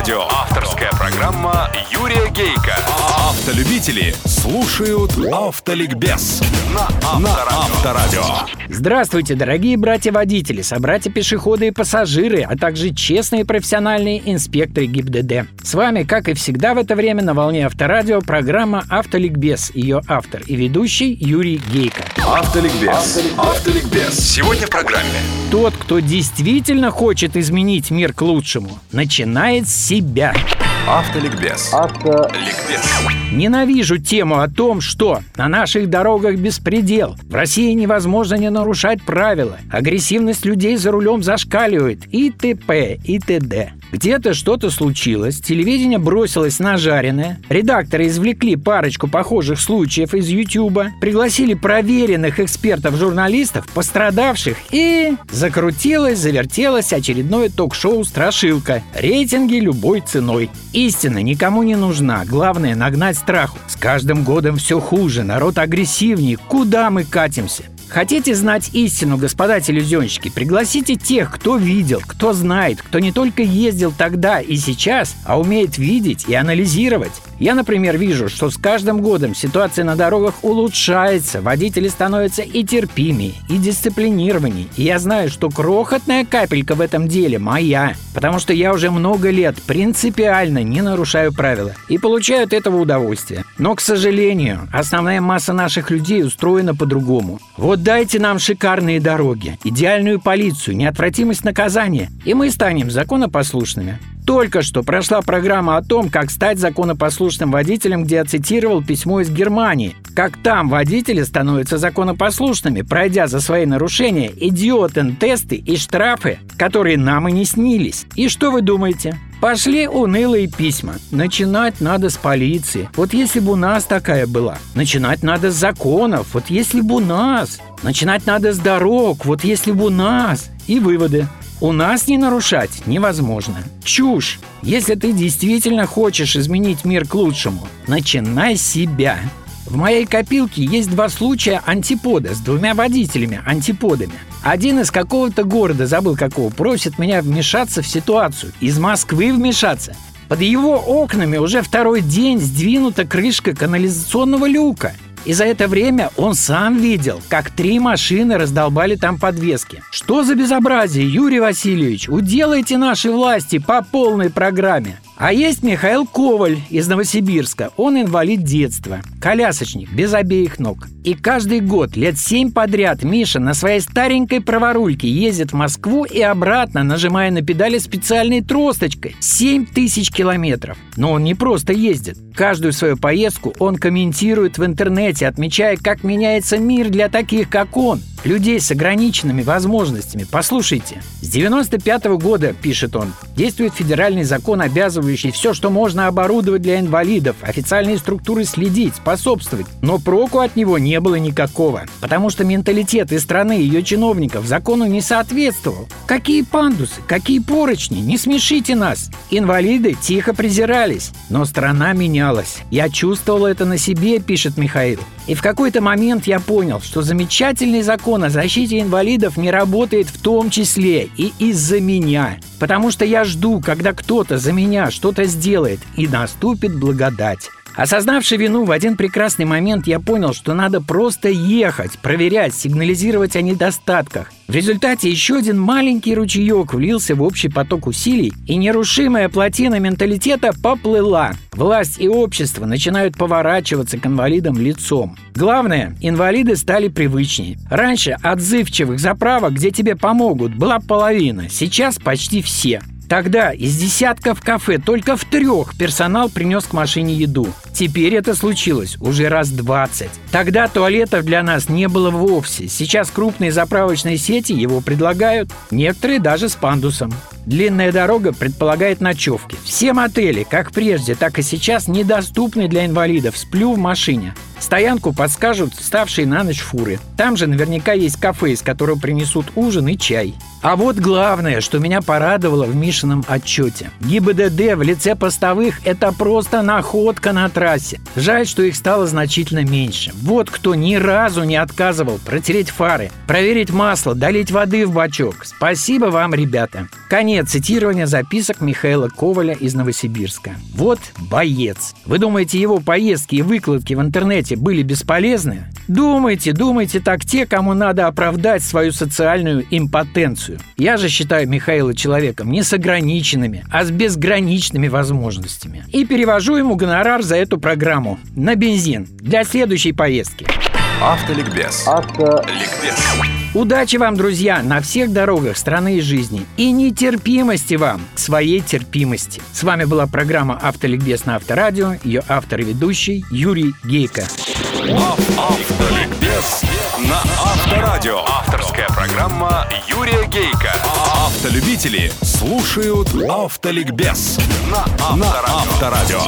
Авторадио. Авторская программа Юрия Гейка. Автолюбители слушают Автоликбез на Авторадио. Здравствуйте, дорогие братья-водители, собратья-пешеходы и пассажиры, а также честные профессиональные инспекторы ГИБДД. С вами, как и всегда в это время на волне Авторадио, программа «Автоликбез». Ее автор и ведущий Юрий Гейко. Автоликбез. Автоликбез. Сегодня в программе. Тот, кто действительно хочет изменить мир к лучшему, начинает с себя. Автоликбез. Автоликбез. Ненавижу тему о том, что на наших дорогах беспредел. В России невозможно не нарушать правила. Агрессивность людей за рулем зашкаливает. И т.п. и т.д. Где-то что-то случилось, телевидение бросилось на жареное, редакторы извлекли парочку похожих случаев из Ютуба, пригласили проверенных экспертов-журналистов, пострадавших, и закрутилось, завертелось очередное ток-шоу «Страшилка». Рейтинги любой ценой. Истина никому не нужна, главное нагнать страху. С каждым годом все хуже, народ агрессивнее, куда мы катимся? Хотите знать истину, господа телевизионщики? Пригласите тех, кто видел, кто знает, кто не только ездил тогда и сейчас, а умеет видеть и анализировать. Я, например, вижу, что с каждым годом ситуация на дорогах улучшается, водители становятся и терпимее, и дисциплинированнее. И я знаю, что крохотная капелька в этом деле моя, потому что я уже много лет принципиально не нарушаю правила и получаю от этого удовольствие. Но, к сожалению, основная масса наших людей устроена по-другому. Вот дайте нам шикарные дороги, идеальную полицию, неотвратимость наказания, и мы станем законопослушными. Только что прошла программа о том, как стать законопослушным водителем, где я цитировал письмо из Германии. Как там водители становятся законопослушными, пройдя за свои нарушения идиотен тесты и штрафы, которые нам и не снились. И что вы думаете? Пошли унылые письма. Начинать надо с полиции. Вот если бы у нас такая была. Начинать надо с законов. Вот если бы у нас. Начинать надо с дорог. Вот если бы у нас. И выводы. У нас не нарушать невозможно. Чушь. Если ты действительно хочешь изменить мир к лучшему, начинай с себя. В моей копилке есть два случая антипода с двумя водителями антиподами. Один из какого-то города, забыл какого, просит меня вмешаться в ситуацию. Из Москвы вмешаться. Под его окнами уже второй день сдвинута крышка канализационного люка. И за это время он сам видел, как три машины раздолбали там подвески. Что за безобразие, Юрий Васильевич? Уделайте наши власти по полной программе. А есть Михаил Коваль из Новосибирска. Он инвалид детства. Колясочник, без обеих ног. И каждый год, лет семь подряд, Миша на своей старенькой праворульке ездит в Москву и обратно, нажимая на педали специальной тросточкой. Семь тысяч километров. Но он не просто ездит. Каждую свою поездку он комментирует в интернете, отмечая, как меняется мир для таких, как он людей с ограниченными возможностями. Послушайте, с 95 -го года, пишет он, действует федеральный закон, обязывающий все, что можно оборудовать для инвалидов, официальные структуры следить, способствовать. Но проку от него не было никакого, потому что менталитет и страны ее чиновников закону не соответствовал. Какие пандусы, какие поручни, не смешите нас. Инвалиды тихо презирались, но страна менялась. Я чувствовал это на себе, пишет Михаил. И в какой-то момент я понял, что замечательный закон о защите инвалидов не работает в том числе и из-за меня. Потому что я жду, когда кто-то за меня что-то сделает, и наступит благодать. Осознавши вину, в один прекрасный момент я понял, что надо просто ехать, проверять, сигнализировать о недостатках. В результате еще один маленький ручеек влился в общий поток усилий, и нерушимая плотина менталитета поплыла. Власть и общество начинают поворачиваться к инвалидам лицом. Главное, инвалиды стали привычнее. Раньше отзывчивых заправок, где тебе помогут, была половина, сейчас почти все. Тогда из десятков кафе только в трех персонал принес к машине еду. Теперь это случилось уже раз 20. Тогда туалетов для нас не было вовсе. Сейчас крупные заправочные сети его предлагают, некоторые даже с пандусом. Длинная дорога предполагает ночевки. Все мотели, как прежде, так и сейчас, недоступны для инвалидов. Сплю в машине. Стоянку подскажут ставшие на ночь фуры. Там же наверняка есть кафе, из которого принесут ужин и чай. А вот главное, что меня порадовало в Мишином отчете. ГИБДД в лице постовых – это просто находка на трассе. Жаль, что их стало значительно меньше. Вот кто ни разу не отказывал протереть фары, проверить масло, долить воды в бачок. Спасибо вам, ребята. Конец цитирования записок Михаила Коваля из Новосибирска. Вот боец. Вы думаете, его поездки и выкладки в интернете были бесполезны? Думайте, думайте так те, кому надо оправдать свою социальную импотенцию. Я же считаю Михаила человеком не с ограниченными, а с безграничными возможностями. И перевожу ему гонорар за эту программу на бензин для следующей поездки. Автоликбез. Автоликбез. Удачи вам, друзья, на всех дорогах страны и жизни. И нетерпимости вам своей терпимости. С вами была программа «Автоликбез» на Авторадио. Ее автор и ведущий Юрий Гейко. Автоликбез на Авторадио. Авторская программа Юрия Гейка. Автолюбители слушают Автоликбез на Авторадио.